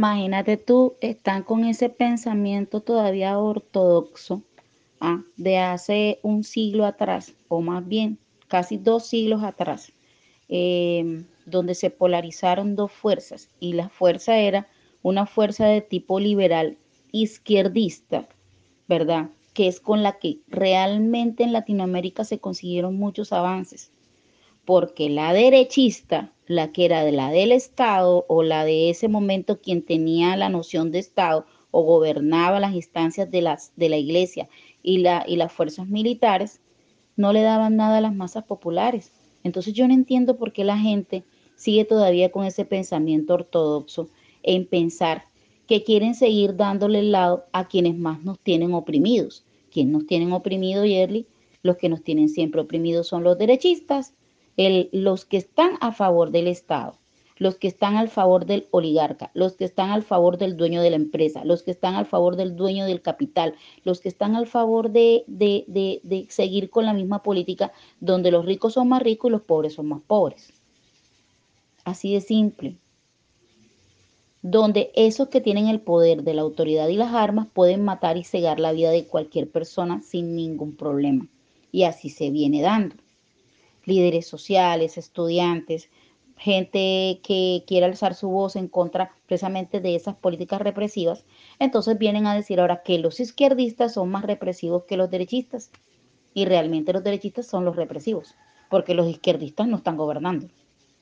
Imagínate tú, están con ese pensamiento todavía ortodoxo ¿ah? de hace un siglo atrás, o más bien casi dos siglos atrás, em, donde se polarizaron dos fuerzas y la fuerza era una fuerza de tipo liberal izquierdista, ¿verdad? Que es con la que realmente en Latinoamérica se consiguieron muchos avances, porque la derechista, la que era de la del Estado o la de ese momento quien tenía la noción de Estado o gobernaba las instancias de, de la iglesia y, la, y las fuerzas militares, no le daban nada a las masas populares. Entonces yo no entiendo por qué la gente sigue todavía con ese pensamiento ortodoxo en pensar que quieren seguir dándole el lado a quienes más nos tienen oprimidos. ¿Quién nos tienen oprimido, Yerly? Los que nos tienen siempre oprimidos son los derechistas, los que están a favor del Estado, los que están al favor del oligarca, los que están al favor del dueño de la empresa, los que están al favor del dueño del capital, los que están al favor de, de, de, de seguir con la misma política donde los ricos son más ricos y los pobres son más pobres. Así de simple donde esos que tienen el poder de la autoridad y las armas pueden matar y cegar la vida de cualquier persona sin ningún problema. Y así se viene dando. Líderes sociales, estudiantes, gente que quiere alzar su voz en contra precisamente de esas políticas represivas, entonces vienen a decir ahora que los izquierdistas son más represivos que los derechistas. Y realmente los derechistas son los represivos, porque los izquierdistas no están gobernando.